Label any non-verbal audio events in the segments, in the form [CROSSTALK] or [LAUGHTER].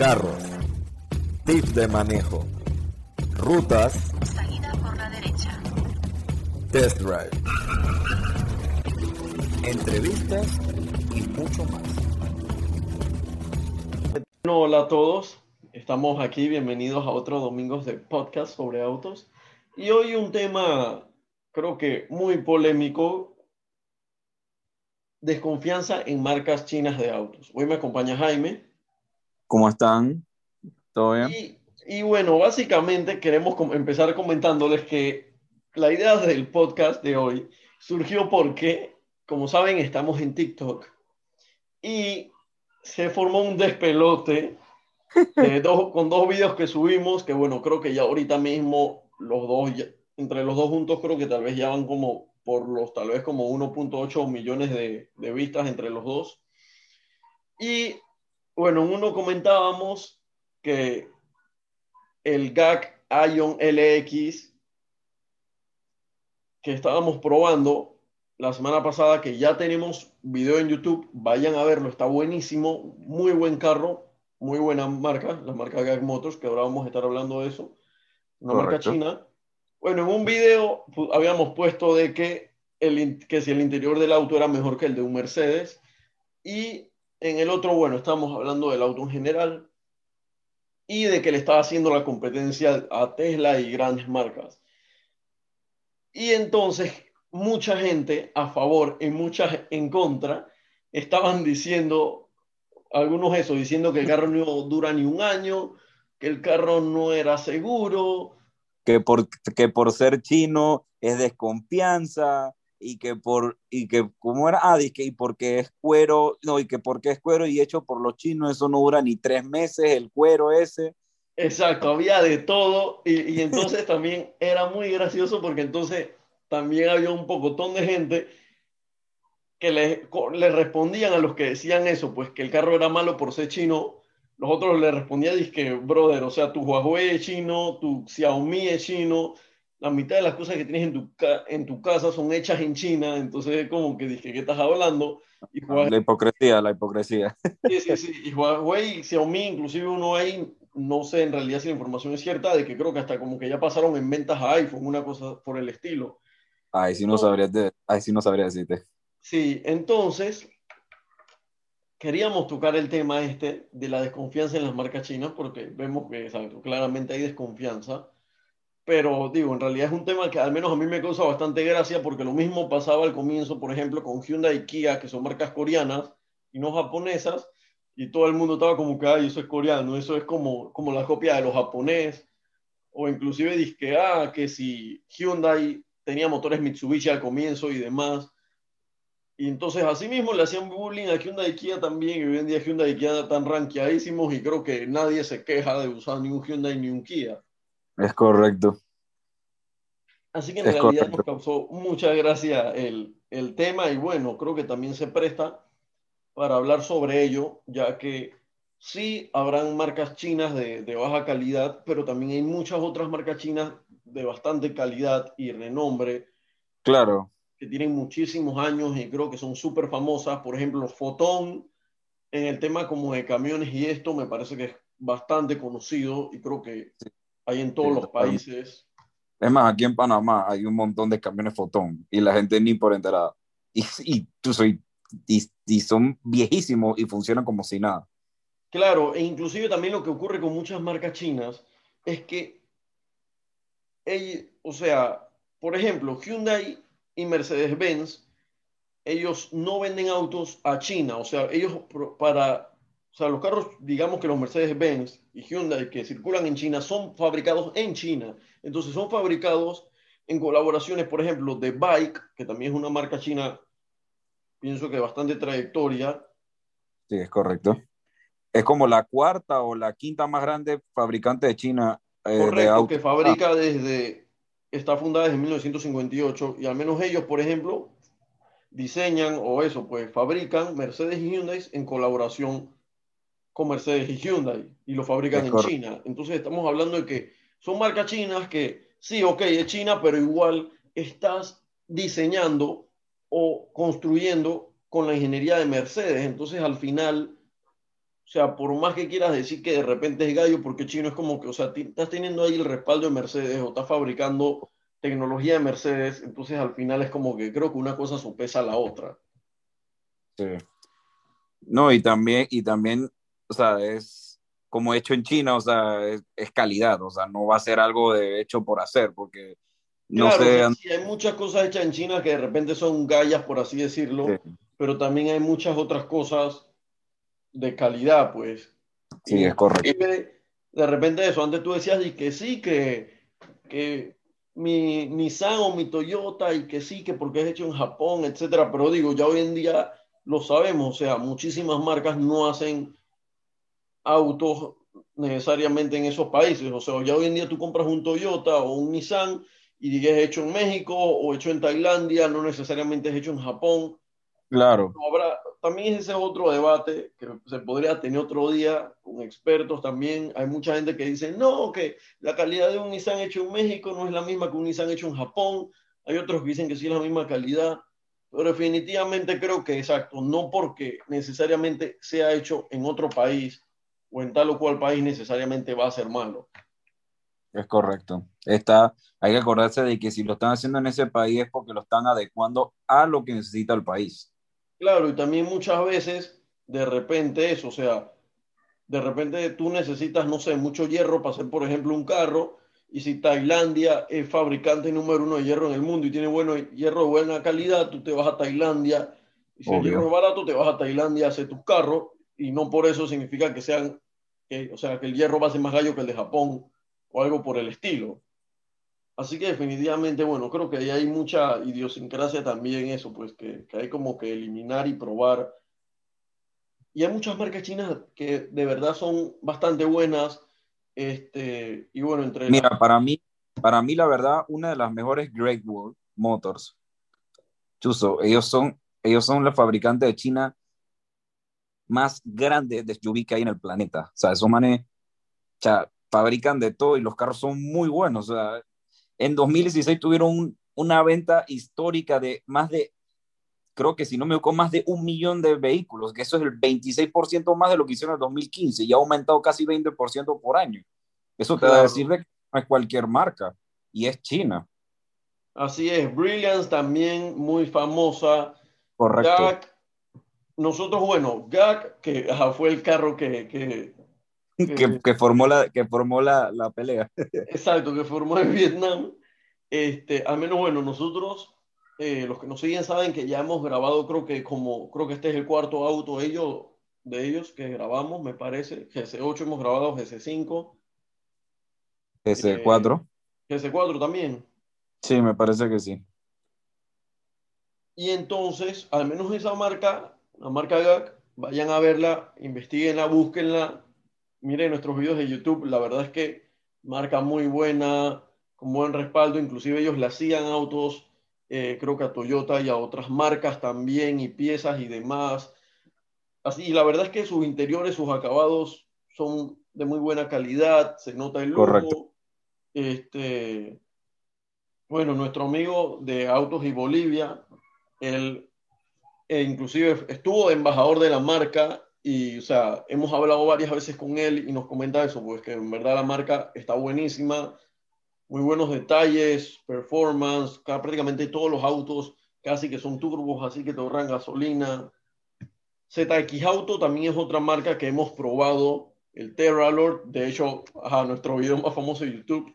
carros, tips de manejo, rutas, Salida por la derecha. test drive, entrevistas y mucho más. Bueno, hola a todos, estamos aquí, bienvenidos a otro Domingos de Podcast sobre autos. Y hoy un tema, creo que muy polémico, desconfianza en marcas chinas de autos. Hoy me acompaña Jaime. ¿Cómo están? ¿Todo bien? Y, y bueno, básicamente queremos com- empezar comentándoles que la idea del podcast de hoy surgió porque, como saben, estamos en TikTok y se formó un despelote de [LAUGHS] dos- con dos videos que subimos, que bueno, creo que ya ahorita mismo los dos, ya- entre los dos juntos, creo que tal vez ya van como por los, tal vez como 1.8 millones de, de vistas entre los dos. Y bueno, en uno comentábamos que el GAC Ion LX que estábamos probando la semana pasada, que ya tenemos video en YouTube, vayan a verlo, está buenísimo, muy buen carro, muy buena marca, la marca GAC Motors, que ahora vamos a estar hablando de eso, una marca Correcto. china. Bueno, en un video habíamos puesto de que, el, que si el interior del auto era mejor que el de un Mercedes, y en el otro, bueno, estábamos hablando del auto en general y de que le estaba haciendo la competencia a Tesla y grandes marcas. Y entonces mucha gente a favor y muchas en contra estaban diciendo, algunos eso, diciendo que el carro no dura ni un año, que el carro no era seguro. Que por, que por ser chino es desconfianza y que por, y que, ¿cómo era? Ah, que y porque es cuero, no, y que porque es cuero y hecho por los chinos, eso no dura ni tres meses, el cuero ese. Exacto, había de todo y, y entonces [LAUGHS] también era muy gracioso porque entonces también había un pocotón de gente que le, le respondían a los que decían eso, pues que el carro era malo por ser chino. Los otros le respondían, que brother, o sea, tu Huawei es chino, tu Xiaomi es chino, la mitad de las cosas que tienes en tu, en tu casa son hechas en China, entonces como que dije, ¿qué estás hablando? Y Huawei- La hipocresía, la hipocresía. Sí, sí, sí. Y Huawei Xiaomi, inclusive uno ahí, no sé en realidad si la información es cierta, de que creo que hasta como que ya pasaron en ventas a iPhone, una cosa por el estilo. Ay, sí no sabría, de, ay, sí no sabría decirte. Sí, entonces queríamos tocar el tema este de la desconfianza en las marcas chinas, porque vemos que, exacto, claramente hay desconfianza. Pero digo, en realidad es un tema que al menos a mí me causa bastante gracia, porque lo mismo pasaba al comienzo, por ejemplo, con Hyundai y Kia, que son marcas coreanas y no japonesas, y todo el mundo estaba como que, ay, eso es coreano, eso es como, como la copia de los japonés, o inclusive dizque, ah, que si Hyundai tenía motores Mitsubishi al comienzo y demás. Y entonces así mismo le hacían bullying a Hyundai y Kia también, y hoy en día Hyundai y Kia están rankeadísimos y creo que nadie se queja de usar ni un Hyundai ni un Kia. Es correcto. Así que en Es realidad correcto. nos causó mucha gracia el, el tema y bueno, creo que también se presta para hablar sobre ello, ya que sí habrán marcas chinas de, de baja calidad, pero también hay muchas otras marcas chinas de bastante calidad y renombre Claro. que tienen muchísimos años y creo que son súper famosas. Por ejemplo, Fotón, en el tema como de camiones y esto, me parece que es bastante conocido y creo que hay en todos los países. Es más, aquí en Panamá hay un montón de camiones fotón y la gente ni por enterada. Y, y, tú soy, y, y son viejísimos y funcionan como si nada. Claro, e inclusive también lo que ocurre con muchas marcas chinas es que, ell- o sea, por ejemplo, Hyundai y Mercedes-Benz, ellos no venden autos a China, o sea, ellos para, o sea, los carros, digamos que los Mercedes-Benz y Hyundai que circulan en China son fabricados en China, entonces son fabricados en colaboraciones, por ejemplo, de Bike, que también es una marca china, pienso que bastante trayectoria, Sí, es correcto. Es como la cuarta o la quinta más grande fabricante de China eh, Correcto, que fabrica desde, está fundada desde 1958 y al menos ellos, por ejemplo, diseñan o eso, pues fabrican Mercedes y Hyundai en colaboración con Mercedes y Hyundai y lo fabrican en. China. Entonces estamos hablando de que son marcas chinas que sí, ok, es China, pero igual estás diseñando o construyendo con la ingeniería de Mercedes. Entonces al final sea, por más que quieras decir que de repente es gallo, porque chino es como que, o sea, estás teniendo ahí el respaldo de Mercedes o estás fabricando tecnología de Mercedes, entonces al final es como que creo que una cosa supesa a la otra. Sí. No, y también, y también, o sea, es como hecho en China, o sea, es, calidad, o sea, no va a ser algo de hecho por hacer, porque no sé. Sí, hay muchas cosas hechas en China que de repente son gallas, por así decirlo, pero también hay muchas otras cosas de calidad, pues. Sí, es correcto. De, repente eso, antes tú decías y que sí, que, que mi Nissan o mi Toyota y que sí, que porque es hecho en Japón, etcétera, pero digo, ya hoy en día lo sabemos, o sea, muchísimas marcas no hacen autos necesariamente en esos países, o sea, ya hoy en día tú compras un Toyota o un Nissan y digas hecho en México o hecho en Tailandia, no necesariamente es hecho en Japón. Claro. habrá, también ese otro debate que se podría tener otro día con expertos también. Hay mucha gente que dice, no, que la calidad de un Nissan hecho en México no es la misma que un Nissan hecho en Japón. Hay otros que dicen que sí es la misma calidad. Pero definitivamente creo que exacto, no porque necesariamente sea hecho en otro país o en tal o cual país necesariamente va a ser malo. Es correcto. Está, hay que acordarse de que si lo están haciendo en ese país es porque lo están adecuando a lo que necesita el país. Claro, y también muchas veces, de repente eso, o sea, de repente tú necesitas, no sé, mucho hierro para hacer, por ejemplo, un carro, y si Tailandia es fabricante número uno de hierro en el mundo y tiene bueno, hierro de buena calidad, tú te vas a Tailandia, y si el hierro es barato, te vas a Tailandia a hacer tus carros, y no por eso significa que sean, o sea, que el hierro va a ser más gallo que el de Japón, o algo por el estilo. Así que definitivamente, bueno, creo que ahí hay mucha idiosincrasia también eso, pues que, que, hay como que eliminar y probar. Y hay muchas marcas chinas que de verdad son bastante buenas. Este, y bueno, entre... Mira, para mí, para mí la verdad, una de las mejores Great Wall Motors. Chuso, ellos son, ellos son los fabricantes de China más grandes de SUV que hay en el planeta. O sea, esos manes fabrican de todo y los carros son muy buenos. O sea, en 2016 tuvieron una venta histórica de más de, creo que si no me equivoco, más de un millón de vehículos, que eso es el 26% más de lo que hicieron en 2015 y ha aumentado casi 20% por año. Eso te da a decir de que no es cualquier marca y es China. Así es, Brilliance también muy famosa. Correcto. Nosotros, bueno, GAC, que fue el carro que, que que, formó, la, que formó la, la, pelea. [LAUGHS] Exacto, que formó en Vietnam. Este, al menos, bueno, nosotros, eh, los que nos siguen saben que ya hemos grabado, creo que como, creo que este es el cuarto auto ellos, de ellos que grabamos, me parece. GC8 hemos grabado, GC5. GC4. Eh, GC4 también. Sí, me parece que sí. Y entonces, al menos esa marca, la marca GAC, vayan a verla, investiguenla, búsquenla, miren nuestros videos de YouTube, la verdad es que marca muy buena, con buen respaldo, inclusive ellos le hacían autos, eh, creo que a Toyota y a otras marcas también, y piezas y demás. Así, y la verdad es que sus interiores, sus acabados son de muy buena calidad, se nota el lujo. Este, bueno, nuestro amigo de Autos y Bolivia, él e inclusive estuvo de embajador de la marca y, o sea, hemos hablado varias veces con él y nos comenta eso, pues que en verdad la marca está buenísima, muy buenos detalles, performance, prácticamente todos los autos casi que son turbos, así que te ahorran gasolina. ZX Auto también es otra marca que hemos probado, el Terra Lord, de hecho, a nuestro video más famoso de YouTube,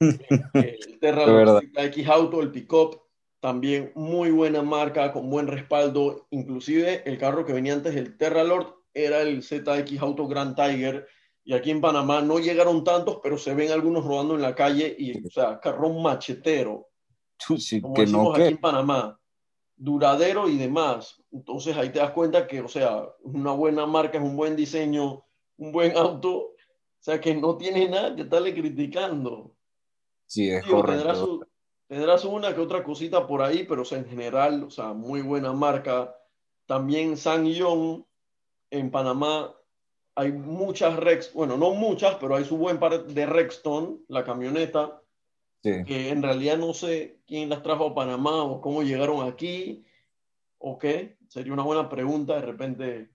[LAUGHS] el Terra Lord ZX Auto, el pickup, también muy buena marca, con buen respaldo. Inclusive el carro que venía antes, el Terra Lord, era el ZX Auto Grand Tiger. Y aquí en Panamá no llegaron tantos, pero se ven algunos rodando en la calle y, o sea, carro machetero. Sí, como que decimos aquí en Panamá. Duradero y demás. Entonces ahí te das cuenta que, o sea, una buena marca, es un buen diseño, un buen auto. O sea, que no tiene nada que estarle criticando. Sí, es correcto. Tendrás, una que otra cosita por ahí, pero en general, o sea, muy buena marca. También San Yong, en Panamá hay muchas Rex, bueno, no muchas, pero hay su buen par de Rexton, la camioneta, que en realidad no sé quién las trajo a Panamá o cómo llegaron aquí o qué. Sería una buena pregunta, de repente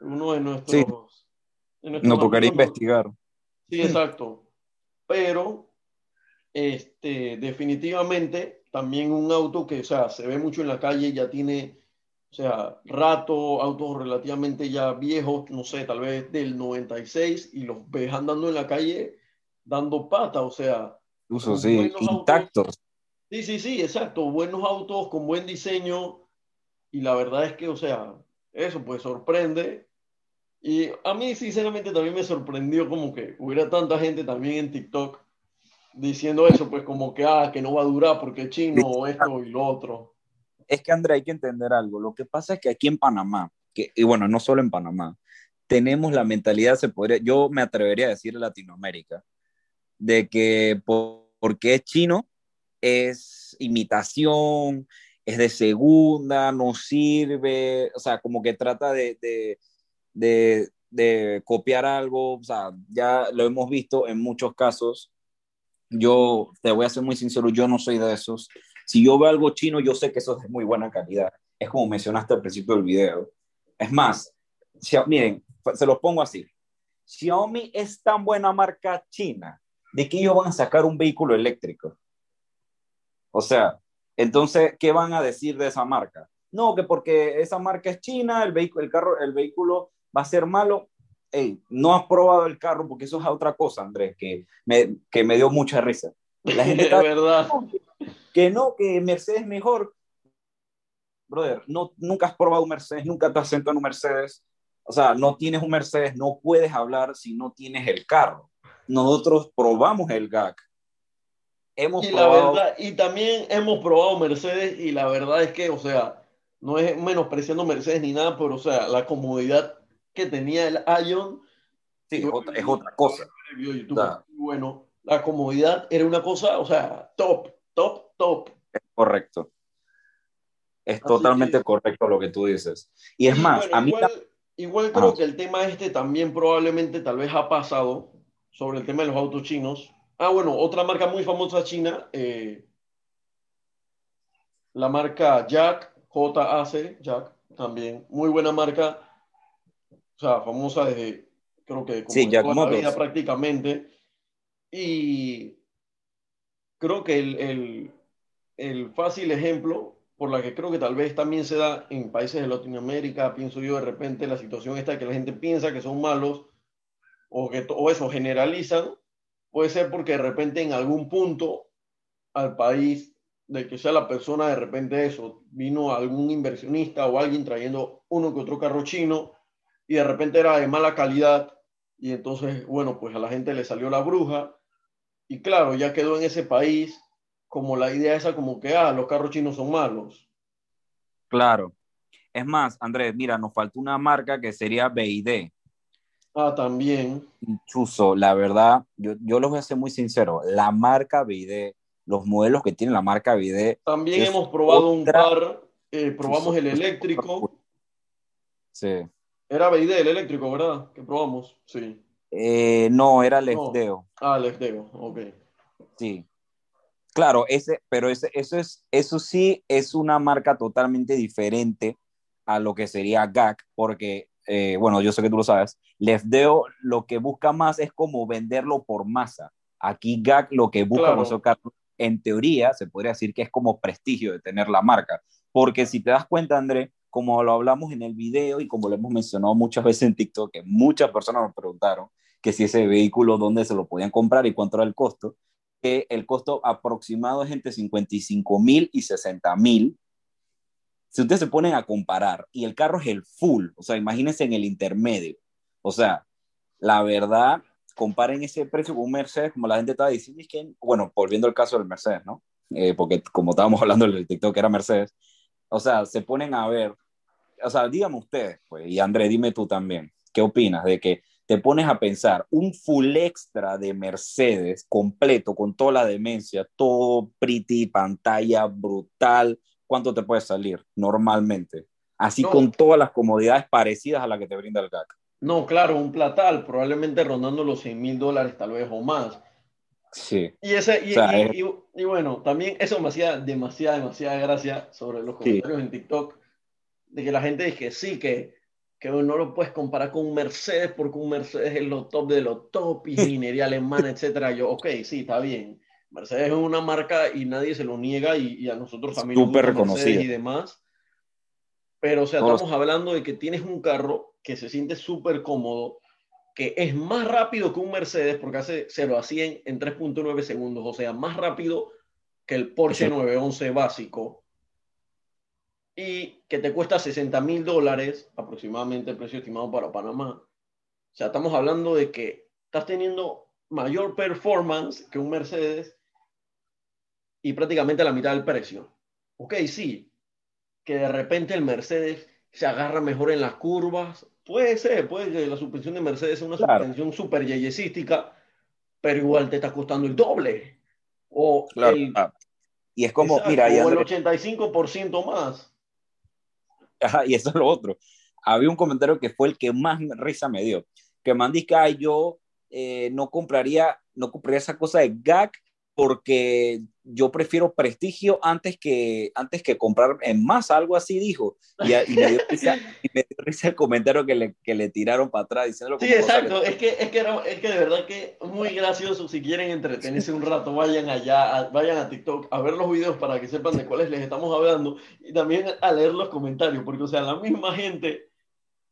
uno de nuestros En nuestros No tocaría investigar. Sí, exacto. Pero, este, definitivamente, también un auto que, o sea, se ve mucho en la calle, ya tiene, o sea, rato, autos relativamente ya viejos, no sé, tal vez del 96, y los ves andando en la calle dando pata, o sea, Incluso Con sí, autos. intactos. sí, sí, sí, exacto, buenos autos con buen diseño, y la verdad es que, o sea, eso pues sorprende. Y a mí, sinceramente, también me sorprendió como que hubiera tanta gente también en TikTok diciendo eso, pues como que, ah, que no va a durar porque es chino esto y lo otro. Es que, André, hay que entender algo. Lo que pasa es que aquí en Panamá, que, y bueno, no solo en Panamá, tenemos la mentalidad, se podría, yo me atrevería a decir Latinoamérica, de que por- porque es chino, es imitación, es de segunda, no sirve, o sea, como que trata de, de, de, de copiar algo, o sea, ya lo hemos visto en muchos casos. Yo te voy a ser muy sincero, yo no soy de esos. Si yo veo algo chino, yo sé que eso es de muy buena calidad. Es como mencionaste al principio del video. Es más, Xia- miren, se los pongo así. Xiaomi es tan buena marca china de que ellos van a sacar un vehículo eléctrico. O sea, entonces, ¿qué van a decir de esa marca? No, que porque esa marca es china, el vehículo, el carro, el vehículo va a ser malo. Ey, no has probado el carro porque eso es otra cosa, Andrés, que me, que me dio mucha risa. La gente Es [LAUGHS] está verdad. que no, que Mercedes es mejor. Brother, no, nunca has probado un Mercedes, nunca te has sentado en un Mercedes. O sea, no tienes un Mercedes, no puedes hablar si no tienes el carro. Nosotros probamos el GAC. Hemos Y la probado. verdad, y también hemos probado Mercedes y la verdad es que, o sea, no es menospreciando Mercedes ni nada, pero o sea, la comodidad que tenía el Ion, sí, es otra, es otra cosa. YouTube, bueno, la comodidad era una cosa, o sea, top, top, top. Correcto. Es Así totalmente que- correcto lo que tú dices. Y es Y más, bueno, a mí igual, igual creo que el tema este también probablemente tal vez ha pasado sobre el tema de los autos chinos. Ah, bueno, otra marca muy famosa china, eh, la marca Jack, JAC, Jack, también, muy buena marca, o sea, famosa desde, creo que como Sí, Jack toda la Motors. vida prácticamente. Y creo que el, el, el fácil ejemplo, por la que creo que tal vez también se da en países de Latinoamérica, pienso yo de repente la situación esta que la gente piensa que son malos o que o eso generalizan, puede ser porque de repente en algún punto al país de que sea la persona de repente eso, vino algún inversionista o alguien trayendo uno que otro carro chino y de repente era de mala calidad y entonces, bueno, pues a la gente le salió la bruja y claro, ya quedó en ese país como la idea esa como que, ah, los carros chinos son malos. Claro. Es más, Andrés, mira, nos falta una marca que sería BID. Ah, también. Chuzo, la verdad, yo, yo los voy a ser muy sincero, la marca BID, los modelos que tiene la marca BID, También hemos probado un par, eh, probamos el eléctrico. sí. Era BID el eléctrico, ¿verdad? Que probamos. Sí. Eh, no, era No. Lefteo, Ah, el Deo, ok. sí. Claro, ese, pero ese, eso, es, eso sí es una marca totalmente diferente a lo que sería GAC, porque, eh, bueno, yo sé que tú lo sabes, Lefteo lo que busca más es como venderlo por masa. Aquí GAC lo que busca Claro. en teoría, se podría decir que es como prestigio de tener la marca. Porque si te das cuenta, André, como lo hablamos en el video y como lo hemos mencionado muchas veces en TikTok, que muchas personas nos preguntaron que si ese vehículo, dónde se lo podían comprar y cuánto era el costo, que el costo aproximado es entre 55 mil y 60 mil. Si ustedes se ponen a comparar y el carro es el full, o sea, imagínense en el intermedio. O sea, la verdad, comparen ese precio con un Mercedes, como la gente estaba diciendo, es que, bueno, volviendo al caso del Mercedes, ¿no? Eh, porque como estábamos [LAUGHS] hablando del TikTok era Mercedes, o sea, se ponen a ver, o sea, díganme ustedes, pues, y André, dime tú también, ¿qué opinas de que te pones a pensar un full extra de Mercedes completo con toda la demencia, todo pretty, pantalla brutal, ¿cuánto te puede salir normalmente? Así No. con todas las comodidades parecidas a las que te brinda el GAC. No, claro, un platal, probablemente rondando los 100 mil dólares tal vez o más. Sí, Y, ese, y, O sea, y- y- y bueno, también eso me hacía demasiada, demasiada gracia sobre los Sí. comentarios en TikTok, de que la gente dice que sí, que, que no lo puedes comparar con un Mercedes porque un Mercedes es lo top de lo top, [LAUGHS] ingeniería alemana, etcétera. Yo, ok, sí, está bien. Mercedes es una marca y nadie se lo niega y, y a nosotros también nos Súper gusta Mercedes reconocida. y demás. Pero, o sea, Todos- estamos hablando de que tienes un carro que se siente súper cómodo, que es más rápido que un Mercedes porque hace 0 a 100 en 3.9 segundos, o sea, más rápido que el Porsche Exacto. 911 básico y que te cuesta 60 mil dólares, aproximadamente el precio estimado para Panamá. O sea, estamos hablando de que estás teniendo mayor performance que un Mercedes y prácticamente la mitad del precio. Ok, sí, que de repente el Mercedes se agarra mejor en las curvas. Puede ser, puede que la suspensión de Mercedes sea una Claro. suspensión súper yeyesística, pero igual te está costando el doble. O Claro. el, ah, Y es como, exacto, mira, y el Andrés- 85% más. Y eso es lo otro. Había un comentario que fue el que más risa me dio. Que man dice que "Ay, yo eh, no compraría, no compraría esa cosa de GAC porque yo prefiero prestigio antes que, antes que comprar en más, algo así dijo. Y, y me, dio risa, [LAUGHS] y me dio risa el comentario que le, que le tiraron para atrás diciéndolo Sí, exacto. Es que, es, que era- es que de verdad que muy gracioso. Si quieren entretenerse un rato, vayan allá, a- vayan a TikTok a ver los videos para que sepan de cuáles les estamos hablando y también a leer los comentarios, porque, o sea, la misma gente,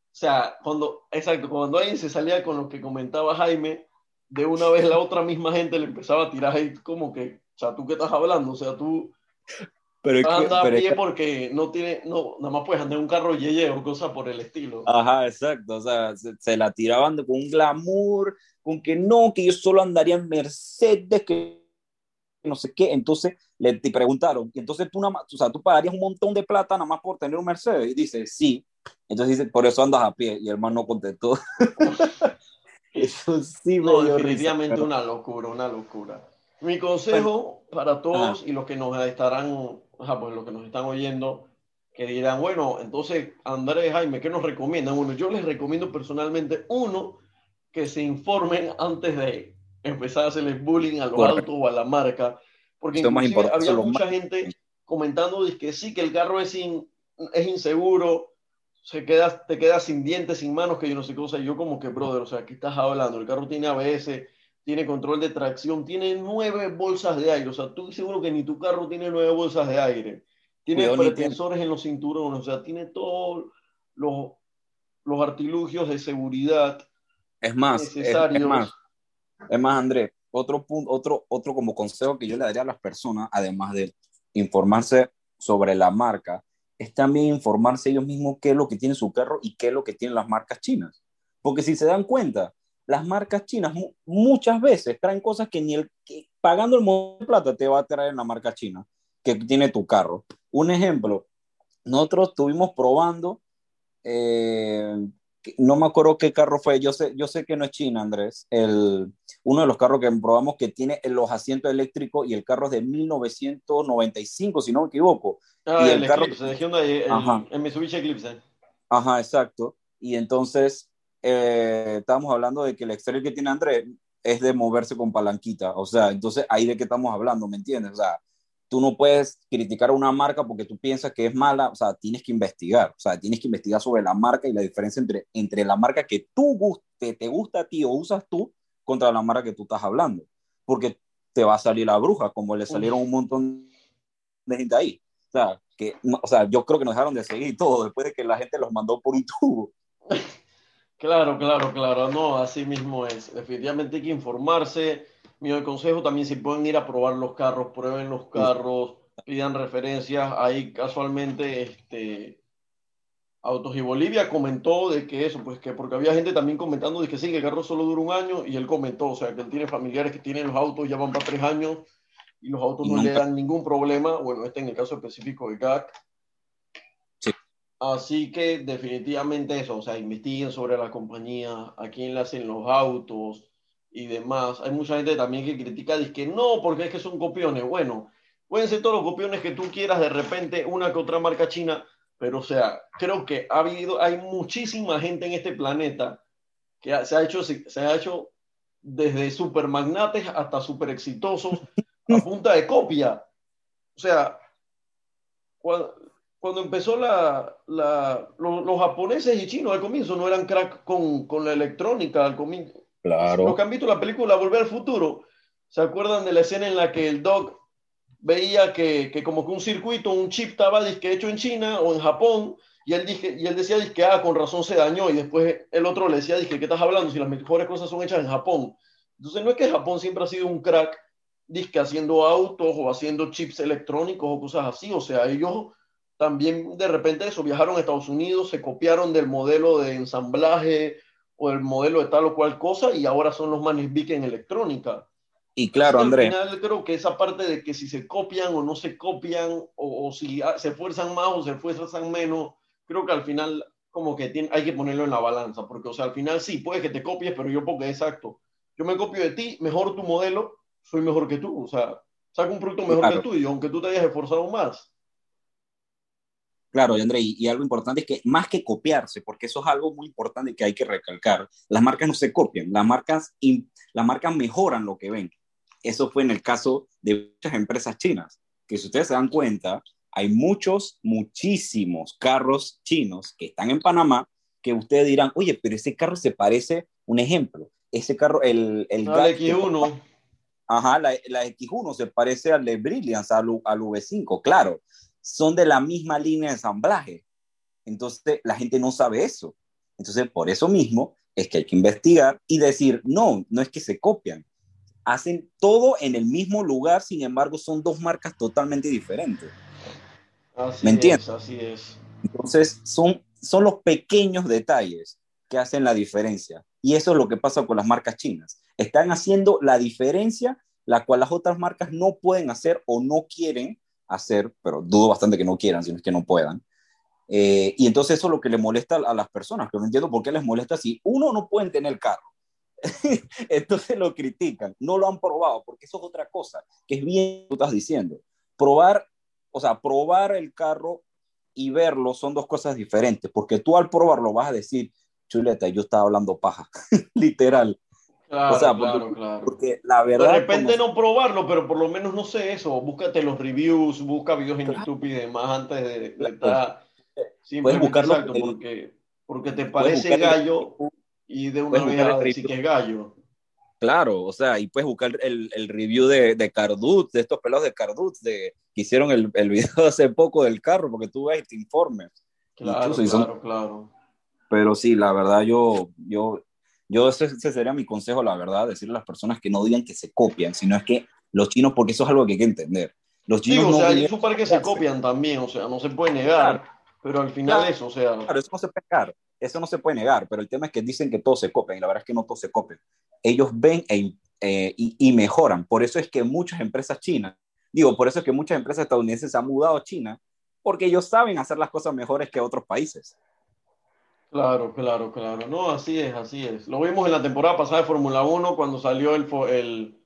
o sea, cuando, exacto, cuando alguien se salía con lo que comentaba Jaime, de una vez la otra misma gente le empezaba a tirar ahí como que, sea, ¿tú qué estás hablando? O sea, tú Pero que- andas a pero pie que- porque no tiene, no, nada más puedes andar en un carro yeye o cosas por el estilo. Ajá, exacto. O sea, se, se la tiraban con un glamour, con que no, que yo solo andaría en Mercedes, que no sé qué. Entonces le te preguntaron, y entonces tú nada más, o sea, tú pagarías un montón de plata nada más por tener un Mercedes. Y dice, sí. Entonces dice, por eso andas a pie. Y el man no contestó. [LAUGHS] eso sí me No, definitivamente risa. una locura, una locura. Mi consejo para todos y los que nos estarán, ajá, pues los que nos están oyendo, que dirán, bueno, entonces Andrés, Jaime, ¿qué nos recomiendan? Bueno, yo les recomiendo personalmente, uno, que se informen antes de empezar a hacerles bullying a Correcto. autos o a la marca, porque más había lo mucha más- gente comentando que sí, que el carro es, in- es inseguro, se queda, te quedas sin dientes, sin manos, que yo no sé qué cosa. Y yo como que, brother, o sea, ¿qué estás hablando? El carro tiene ABS, tiene control de tracción, tiene nueve bolsas de aire. O sea, tú seguro que ni tu carro tiene nueve bolsas de aire. Tiene Cuidado, pretensores en los cinturones, o sea, tiene todos los, los artilugios de seguridad Es más, es, es necesarios. más, es más, Andrés, otro punto, otro, otro como consejo que yo le daría a las personas, además de informarse sobre la marca, es también informarse ellos mismos qué es lo que tiene su carro y qué es lo que tienen las marcas chinas. Porque si se dan cuenta, las marcas chinas mu- muchas veces traen cosas que ni el que pagando el montón de plata te va a traer en la marca china que tiene tu carro. Un ejemplo, nosotros estuvimos probando eh, no me acuerdo qué carro fue, yo sé, yo sé que no es China, Andrés, el, uno de los carros que probamos que tiene los asientos eléctricos y el carro es de 1995, si no me equivoco. Ah, Y el, el carro- Eclipse, de Hyundai, el, Ajá. el Mitsubishi Eclipse. Ajá, exacto. Y entonces eh, estábamos hablando de que el exterior que tiene Andrés es de moverse con palanquita, o sea, entonces ahí de qué estamos hablando, ¿me entiendes? O sea, tú no puedes criticar a una marca porque tú piensas que es mala, o sea, tienes que investigar, o sea, tienes que investigar sobre la marca y la diferencia entre, entre la marca que tú guste, te gusta a ti o usas tú contra la marca que tú estás hablando, porque te va a salir la bruja, como le salieron un montón de gente ahí. O sea, que, o sea, yo creo que nos dejaron de seguir y todo después de que la gente los mandó por un tubo. [LAUGHS] Claro, claro, claro, no, así mismo es. Definitivamente hay que informarse. Mi consejo también, si pueden ir a probar los carros, prueben los carros, pidan referencias. Ahí casualmente, este, Autos y Bolivia comentó de que eso, pues que porque había gente también comentando de que sí, que el carro solo dura un año y él comentó, o sea, que él tiene familiares que tienen los autos, ya van para tres años y los autos no le dan ningún problema. Bueno, este en el caso específico de GAC. Sí. Así que definitivamente eso, o sea, investiguen sobre la compañía, a quién le hacen los autos y demás. Hay mucha gente también que critica, dice que no, porque es que son copiones. Bueno, pueden ser todos los copiones que tú quieras, de repente una que otra marca china, pero o sea, creo que ha habido, hay muchísima gente en este planeta que se ha hecho, se ha hecho desde super magnates hasta super exitosos a punta de copia. O sea, cuando- cuando empezó la, la los, los japoneses y chinos al comienzo no eran crack con, con la electrónica al comienzo. Claro. Los que han visto la película Volver al Futuro, ¿se acuerdan de la escena en la que el Doc veía que, que como que un circuito, un chip estaba disque hecho en China o en Japón y él, dije, y él decía que ah, con razón se dañó y después el otro le decía dije, ¿qué estás hablando si las mejores cosas son hechas en Japón? Entonces no es que Japón siempre ha sido un crack disque haciendo autos o haciendo chips electrónicos o cosas así, o sea, ellos también de repente eso, viajaron a Estados Unidos, se copiaron del modelo de ensamblaje o del modelo de tal o cual cosa y ahora son los manes big en electrónica. Y claro, Al André, final creo que esa parte de que si se copian o no se copian o, o si se esfuerzan más o se esfuerzan menos, creo que al final como que tiene, hay que ponerlo en la balanza, porque o sea, al final sí, puede que te copies, pero yo porque exacto, yo me copio de ti, mejor tu modelo, soy mejor que tú, o sea, saco un producto mejor Claro. que el tuyo, aunque tú te hayas esforzado más. Claro, André, y, y algo importante es que más que copiarse, porque eso es algo muy importante que hay que recalcar, las marcas no se copian, las marcas, in- las marcas mejoran lo que ven. Eso fue en el caso de muchas empresas chinas, que si ustedes se dan cuenta, hay muchos, muchísimos carros chinos que están en Panamá que ustedes dirán, oye, pero ese carro se parece, un ejemplo, ese carro, el, el Al Galp que- X1, Ajá, la, la X1 se parece al de Brilliance, al, al V5, claro. Son de la misma línea de ensamblaje. Entonces, la gente no sabe eso. Entonces, por eso mismo es que hay que investigar y decir, no, no es que se copian. Hacen todo en el mismo lugar, sin embargo, son dos marcas totalmente diferentes. así ¿Me entiendes? es, así es. Entonces, son, son los pequeños detalles que hacen la diferencia. Y eso es lo que pasa con las marcas chinas. Están haciendo la diferencia, la cual las otras marcas no pueden hacer o no quieren hacer, pero dudo bastante que no quieran, sino que no puedan. Eh, y entonces eso es lo que le molesta a las personas, que no entiendo por qué les molesta si uno no pueden tener carro. [LAUGHS] entonces lo critican, no lo han probado, porque eso es otra cosa, que es bien tú estás diciendo. Probar, o sea, probar el carro y verlo son dos cosas diferentes, porque tú al probarlo vas a decir, chuleta, yo estaba hablando paja, [LAUGHS] literal, Claro, O sea, claro, porque- claro. porque la De verdad... repente como- no probarlo, pero por lo menos no sé eso. Búscate los reviews, busca videos en Claro. YouTube y demás antes de, de Claro. estar Puedes simplemente buscarlo exacto, en- porque, porque te puedes parece buscar el- gallo y de una puedes vez el decir que es gallo. Claro, o sea, y puedes buscar el, el review de, de Cardut, de estos pelados de Cardut, de, que hicieron el, el video [LAUGHS] hace poco del carro, porque tú ves y te informes. Claro, Incluso, y son- claro, claro. Pero sí, la verdad, yo, yo, yo ese, ese sería mi consejo, la verdad, decirle a las personas que no digan que se copian, sino es que los chinos, porque eso es algo que hay que entender. Los Sí, chinos o no sea, super que se copian también, o sea, no se puede negar, pero al final Claro. eso, o sea, Claro, eso no se puede negar, eso no se puede negar, pero el tema es que dicen que todos se copian y la verdad es que no todos se copian. Ellos ven e- eh, y, y mejoran. Por eso es que muchas empresas chinas, digo, por eso es que muchas empresas estadounidenses se han mudado a China, porque ellos saben hacer las cosas mejores que otros países. Claro, claro, claro. No, así es, así es. Lo vimos en la temporada pasada de Fórmula 1 cuando salió el, el,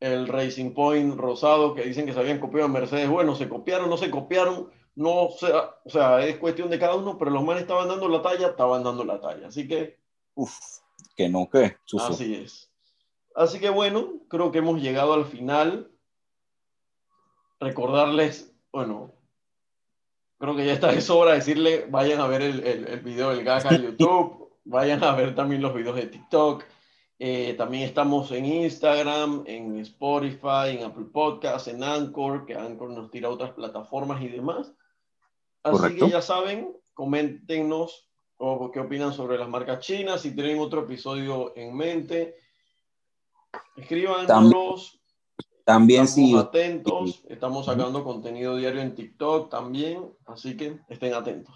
el Racing Point rosado que dicen que se habían copiado en Mercedes. Bueno, se copiaron, no se copiaron, no sé, o sea, es cuestión de cada uno, pero los manes estaban dando la talla, estaban dando la talla. Así que Uf, que no, que, Suso. así es. Así que bueno, creo que hemos llegado al final. Recordarles, bueno, creo que ya está de sobra decirle, vayan a ver el, el, el video del GAC a [LAUGHS] YouTube, vayan a ver también los videos de TikTok. Eh, también estamos en Instagram, en Spotify, en Apple Podcasts, en Anchor, que Anchor nos tira otras plataformas y demás. Así Correcto. que ya saben, coméntenos o qué opinan sobre las marcas chinas, si tienen otro episodio en mente, escríbanos. También Estamos sí, atentos, estamos sacando contenido diario en TikTok también, así que estén atentos.